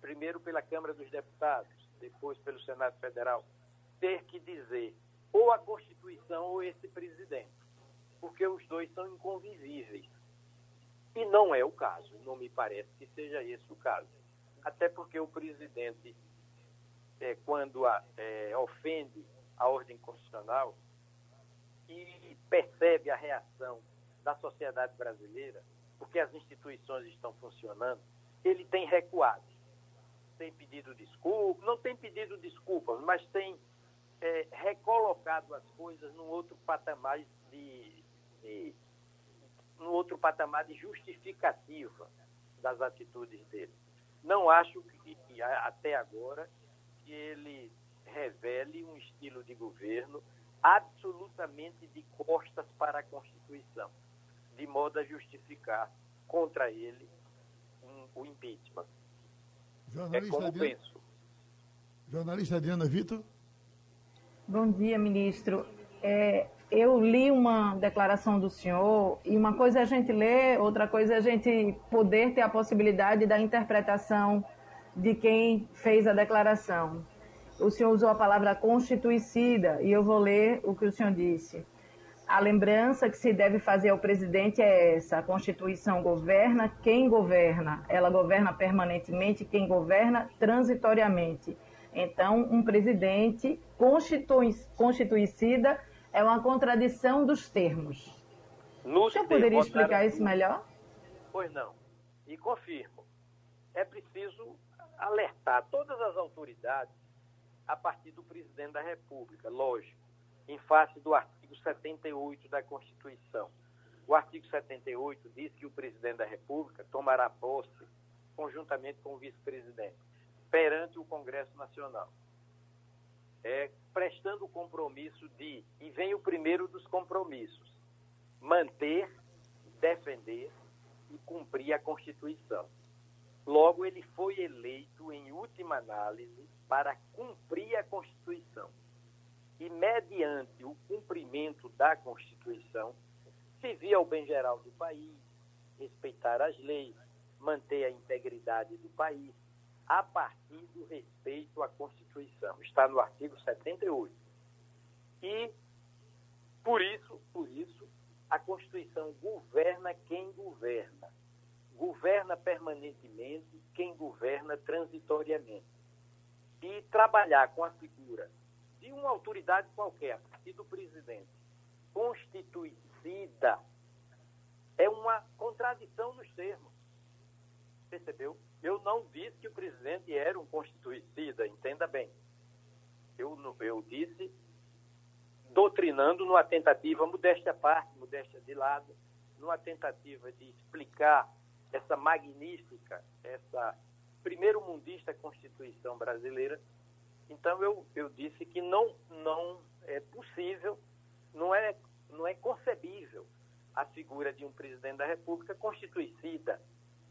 primeiro pela Câmara dos Deputados, depois pelo Senado Federal, ter que dizer ou a Constituição ou esse presidente, porque os dois são inconvisíveis. E não é o caso, não me parece que seja esse o caso. Até porque o presidente, é, quando a, é, ofende a ordem constitucional e percebe a reação da sociedade brasileira, porque as instituições estão funcionando, ele tem recuado. Tem pedido desculpas, não tem pedido desculpas, mas tem é, recolocado as coisas num outro patamar de, de no outro patamar de justificativa das atitudes dele. Não acho que, até agora, que ele revele um estilo de governo absolutamente de costas para a Constituição, de modo a justificar contra ele um, o impeachment. Jornalista é como Diana, penso. Jornalista Diana Vitor. Bom dia, ministro. É, eu li uma declaração do senhor e uma coisa é a gente ler, outra coisa é a gente poder ter a possibilidade da interpretação de quem fez a declaração. O senhor usou a palavra constituicida e eu vou ler o que o senhor disse. A lembrança que se deve fazer ao presidente é essa: a Constituição governa quem governa, ela governa permanentemente quem governa transitoriamente. Então, um presidente constituicida é uma contradição dos termos. No Você poderia explicar isso melhor? Pois não. E confirmo. É preciso alertar todas as autoridades a partir do presidente da República, lógico, em face do artigo 78 da Constituição. O artigo 78 diz que o presidente da República tomará posse conjuntamente com o vice-presidente perante o Congresso Nacional é, prestando o compromisso de, e vem o primeiro dos compromissos, manter, defender e cumprir a Constituição. Logo, ele foi eleito, em última análise, para cumprir a Constituição. E, mediante o cumprimento da Constituição, servir ao bem geral do país, respeitar as leis, manter a integridade do país, a partir do respeito à Constituição. Está no artigo 78. E, por isso, por isso, a Constituição governa quem governa. Governa permanentemente quem governa transitoriamente. E trabalhar com a figura de uma autoridade qualquer, a partir do presidente, constituicida, é uma contradição nos termos. Percebeu? Eu não disse que o presidente era um constituicida, entenda bem. Eu, eu disse doutrinando numa tentativa, modéstia à parte, modéstia de lado, numa tentativa de explicar essa magnífica, essa primeiro mundista Constituição brasileira. Então eu, eu disse que não, não é possível, não é, não é concebível a figura de um presidente da República constituicida,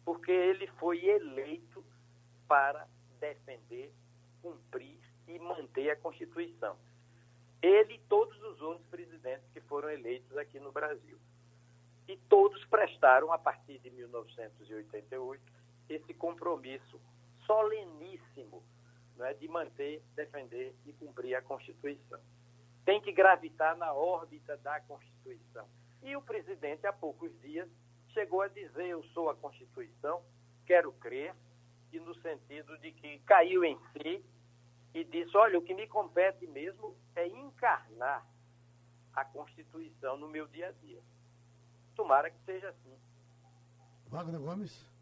porque ele foi eleito para defender, cumprir e manter a Constituição. Ele e todos os outros presidentes que foram eleitos aqui no Brasil. E todos prestaram, a partir de 1988, esse compromisso soleníssimo né, de manter, defender e cumprir a Constituição. Tem que gravitar na órbita da Constituição. E o presidente, há poucos dias, chegou a dizer: Eu sou a Constituição, quero crer, e no sentido de que caiu em si e disse: Olha, o que me compete mesmo é encarnar a Constituição no meu dia a dia. Tomara que seja assim. Wagner Gomes.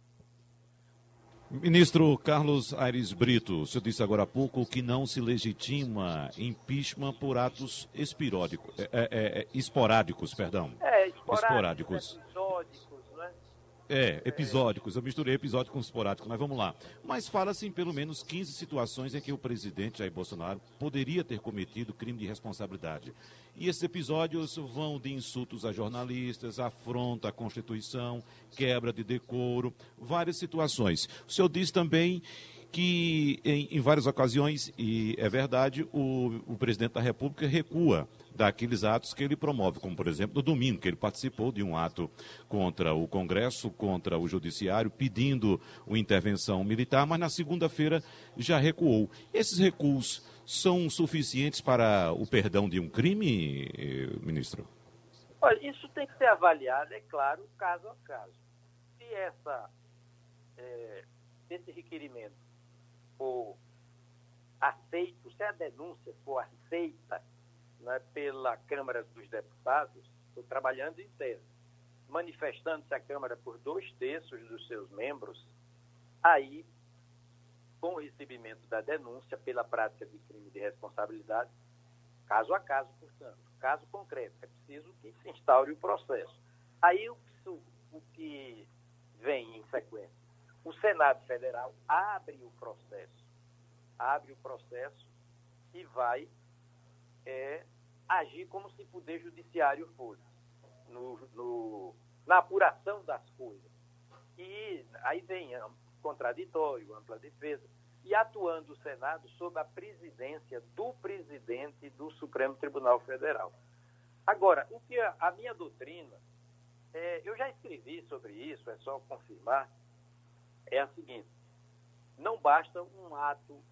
Ministro Carlos Aires Brito, o senhor disse agora há pouco que não se legitima impeachment por atos espiródicos, é, é, é, esporádicos, perdão. É, esporádicos. esporádicos. É, episódicos. Eu misturei episódico com esporádico, mas vamos lá. Mas fala-se em pelo menos 15 situações em que o presidente Jair Bolsonaro poderia ter cometido crime de responsabilidade. E esses episódios vão de insultos a jornalistas, afronta à Constituição, quebra de decoro, várias situações. O senhor diz também que em, em várias ocasiões, e é verdade, o, o presidente da República recua daqueles atos que ele promove, como por exemplo no domingo, que ele participou de um ato contra o Congresso, contra o Judiciário, pedindo uma intervenção militar, mas na segunda-feira já recuou. Esses recuos são suficientes para o perdão de um crime, ministro? Olha, isso tem que ser avaliado, é claro, caso a caso. Se essa, é, esse requerimento for aceito, se a denúncia for aceita né, pela Câmara dos Deputados, estou trabalhando em tese, manifestando-se a Câmara por dois terços dos seus membros, aí, com o recebimento da denúncia pela prática de crime de responsabilidade, caso a caso, portanto, caso concreto, é preciso que se instaure o processo. Aí o, o que vem em sequência? O Senado Federal abre o processo, abre o processo e vai é, agir como se o Poder Judiciário fosse, no, no, na apuração das coisas. E aí vem contraditório, ampla defesa, e atuando o Senado sob a presidência do presidente do Supremo Tribunal Federal. Agora, o que a, a minha doutrina, é, eu já escrevi sobre isso, é só confirmar, é a seguinte: não basta um ato,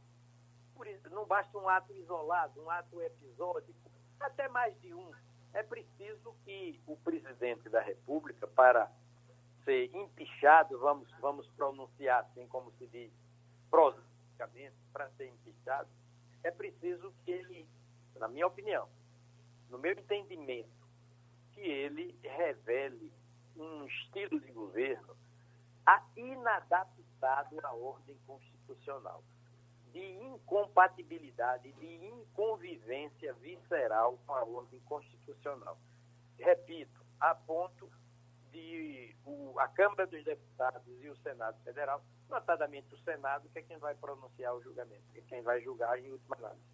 não basta um ato isolado, um ato episódico até mais de um. É preciso que o presidente da República, para ser empichado, vamos, vamos pronunciar assim como se diz, prosicamente, para ser empichado, é preciso que ele, na minha opinião, no meu entendimento, que ele revele um estilo de governo inadaptado à ordem constitucional de incompatibilidade, de inconvivência visceral com a ordem constitucional. Repito, a ponto de o, a Câmara dos Deputados e o Senado Federal, notadamente o Senado, que é quem vai pronunciar o julgamento, que é quem vai julgar em última análise,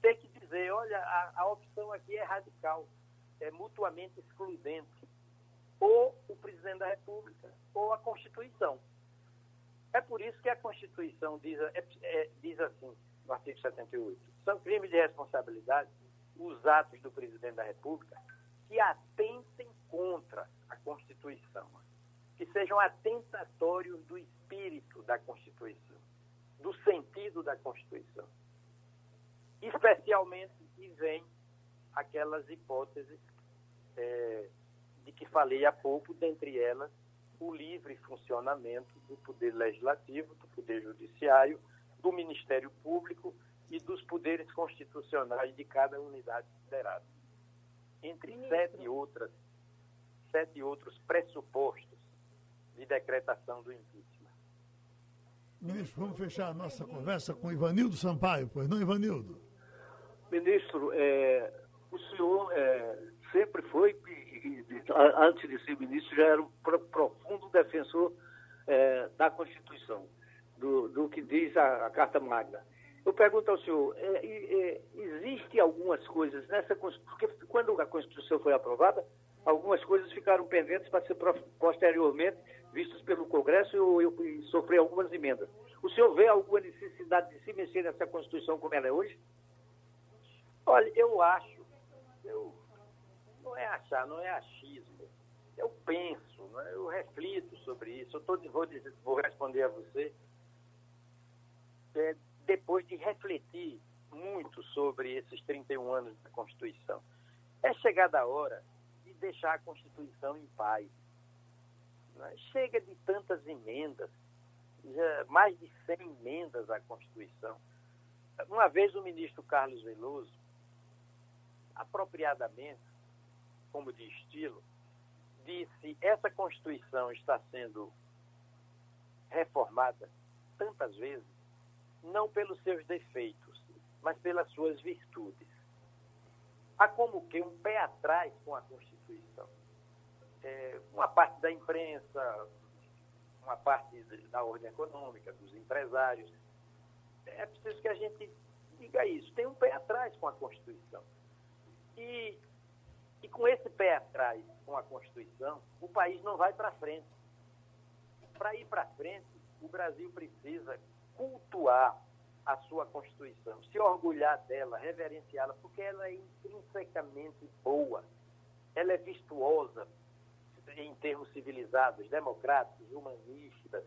ter que dizer, olha, a, a opção aqui é radical, é mutuamente excludente, ou o presidente da República ou a Constituição. É por isso que a Constituição diz, é, é, diz assim, no artigo 78, são crimes de responsabilidade os atos do presidente da República que atentem contra a Constituição, que sejam atentatórios do espírito da Constituição, do sentido da Constituição. Especialmente, e vem aquelas hipóteses é, de que falei há pouco, dentre elas o livre funcionamento do Poder Legislativo, do Poder Judiciário, do Ministério Público e dos poderes constitucionais de cada unidade federada. Entre sete outras, sete outros pressupostos de decretação do impeachment. Ministro, vamos fechar a nossa conversa com Ivanildo Sampaio, pois não, Ivanildo? Ministro, é, o senhor é, sempre foi antes de ser ministro, já era um profundo defensor é, da Constituição, do, do, que diz a, a, Carta Magna. eu pergunto ao senhor, é, é, existe algumas coisas nessa porque quando a Constituição foi aprovada, algumas coisas ficaram pendentes para ser posteriormente vistas pelo Congresso e, e sofrer algumas emendas. O senhor vê alguma necessidade de se mexer nessa Constituição como ela é hoje? Olha, eu acho, eu, não é achar, não é achismo. Eu penso, né? eu reflito sobre isso. Eu tô, vou, dizer, vou responder a você é, depois de refletir muito sobre esses 31 anos da Constituição. É chegada a hora de deixar a Constituição em paz. Né? Chega de tantas emendas, já mais de 100 emendas à Constituição. Uma vez o ministro Carlos Veloso, apropriadamente, como de estilo, disse: essa Constituição está sendo reformada tantas vezes, não pelos seus defeitos, mas pelas suas virtudes. Há como que um pé atrás com a Constituição. É, uma parte da imprensa, uma parte da ordem econômica, dos empresários. É preciso que a gente diga isso. Tem um pé atrás com a Constituição. E, e com esse pé atrás com a Constituição, o país não vai para frente. Para ir para frente, o Brasil precisa cultuar a sua Constituição, se orgulhar dela, reverenciá-la, porque ela é intrinsecamente boa. Ela é virtuosa em termos civilizados, democráticos, humanistas.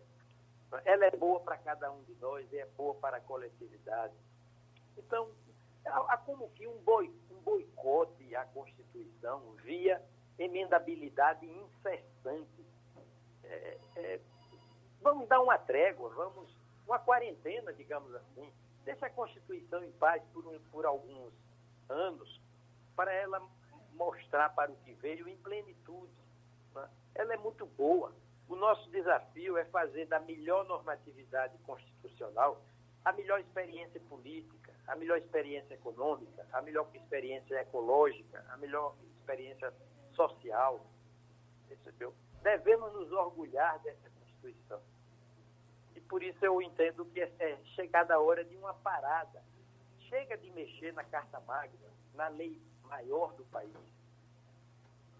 Ela é boa para cada um de nós e é boa para a coletividade. Então, há como que um, boi, um boicote à Constituição via emendabilidade incessante. É, é, vamos dar uma trégua, vamos uma quarentena, digamos assim. Deixa a Constituição em paz por, por alguns anos, para ela mostrar para o que veio em plenitude. Né? Ela é muito boa. O nosso desafio é fazer da melhor normatividade constitucional a melhor experiência política, a melhor experiência econômica, a melhor experiência ecológica, a melhor experiência social. Percebeu? Devemos nos orgulhar dessa Constituição. E por isso eu entendo que é, é chegada a hora de uma parada. Chega de mexer na Carta Magna, na lei maior do país.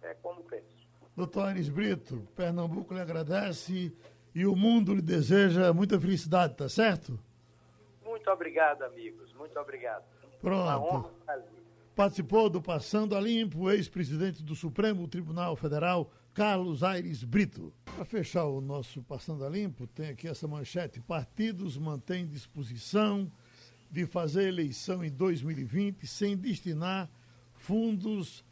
É como penso. Doutor Anis Brito, Pernambuco lhe agradece e o mundo lhe deseja muita felicidade, tá certo? Muito obrigado, amigos. Muito obrigado. Pronto. Participou do Passando a Limpo ex-presidente do Supremo Tribunal Federal, Carlos Aires Brito. Para fechar o nosso Passando a Limpo, tem aqui essa manchete: partidos mantêm disposição de fazer eleição em 2020 sem destinar fundos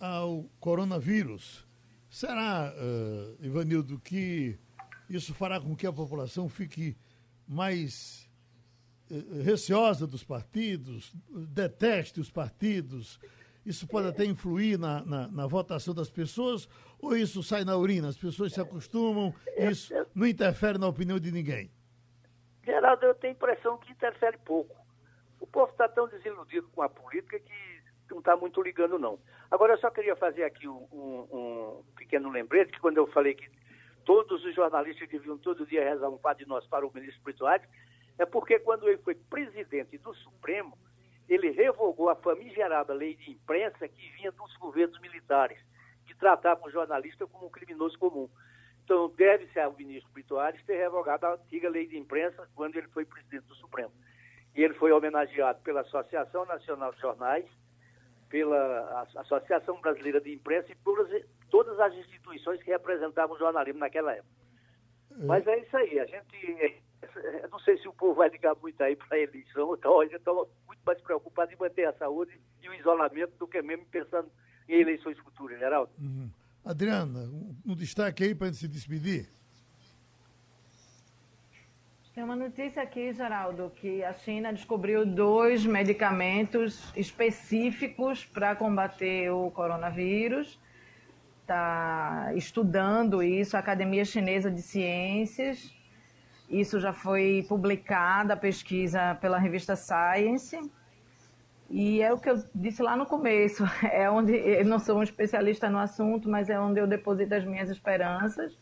ao coronavírus. Será, uh, Ivanildo, que isso fará com que a população fique mais receosa dos partidos, deteste os partidos? Isso pode até influir na, na, na, votação das pessoas ou isso sai na urina? As pessoas se acostumam, isso não interfere na opinião de ninguém? Geraldo, eu tenho a impressão que interfere pouco. O povo está tão desiludido com a política que não está muito ligando, não. Agora, eu só queria fazer aqui um, um, pequeno lembrete, que quando eu falei que todos os jornalistas deviam todo dia rezar um Padre Nosso para o ministro Brito é porque quando ele foi presidente do Supremo, ele revogou a famigerada lei de imprensa que vinha dos governos militares, que tratavam o jornalista como um criminoso comum. Então, deve-se ao ministro Brito Aires ter revogado a antiga lei de imprensa quando ele foi presidente do Supremo. E ele foi homenageado pela Associação Nacional de Jornais, pela Associação Brasileira de Imprensa e por todas as instituições que representavam o jornalismo naquela época. É. Mas é isso aí, a gente. Não sei se o povo vai ligar muito aí para a eleição, então eu estou muito mais preocupado em manter a saúde e o isolamento do que mesmo pensando em eleições futuras, Geraldo. Uhum. Adriana, um, um destaque aí para se despedir. Tem uma notícia aqui, Geraldo, que a China descobriu dois medicamentos específicos para combater o coronavírus. Está estudando isso a Academia Chinesa de Ciências. Isso já foi publicada, a pesquisa pela revista Science. E é o que eu disse lá no começo, <laughs> é onde eu não sou um especialista no assunto, mas é onde eu deposito as minhas esperanças,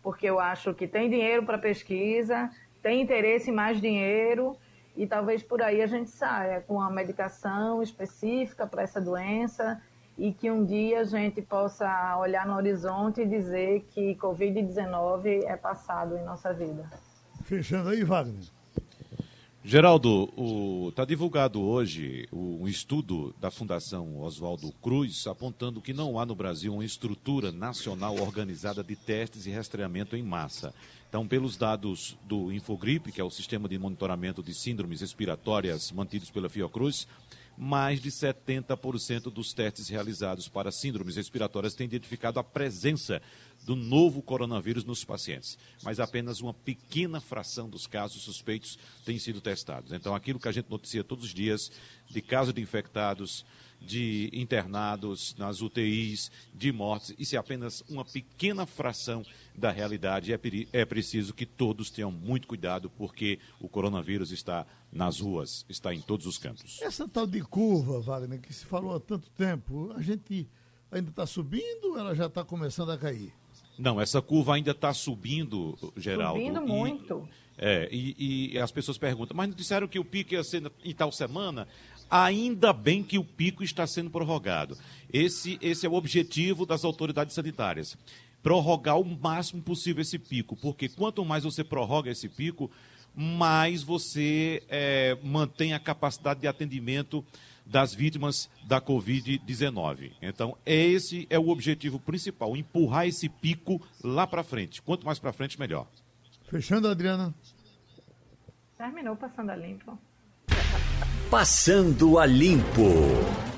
porque eu acho que tem dinheiro para pesquisa, tem interesse em mais dinheiro e talvez por aí a gente saia com uma medicação específica para essa doença e que um dia a gente possa olhar no horizonte e dizer que Covid-19 é passado em nossa vida. Fechando aí, Wagner. Geraldo, está divulgado hoje um estudo da Fundação Oswaldo Cruz apontando que não há no Brasil uma estrutura nacional organizada de testes e rastreamento em massa. Então, pelos dados do Infogripe, que é o sistema de monitoramento de síndromes respiratórias mantidos pela Fiocruz, mais de 70% dos testes realizados para síndromes respiratórias têm identificado a presença do novo coronavírus nos pacientes, mas apenas uma pequena fração dos casos suspeitos têm sido testados. Então, aquilo que a gente noticia todos os dias de casos de infectados, de internados nas UTIs, de mortes, isso é apenas uma pequena fração da realidade. É, é preciso que todos tenham muito cuidado, porque o coronavírus está nas ruas, está em todos os cantos. Essa tal de curva, Wagner, que se falou há tanto tempo, a gente ainda está subindo ou ela já está começando a cair? Não, essa curva ainda está subindo, Geraldo. Subindo e, muito. É, e, e, as pessoas perguntam, mas não disseram que o pico ia ser em tal semana? Ainda bem que o pico está sendo prorrogado. Esse, esse é o objetivo das autoridades sanitárias. Prorrogar o máximo possível esse pico, porque quanto mais você prorroga esse pico, mais você é, mantém a capacidade de atendimento das vítimas da Covid-19. Então, esse é o objetivo principal, empurrar esse pico lá para frente. Quanto mais para frente, melhor. Fechando, Adriana. Terminou passando a limpo. Passando a limpo.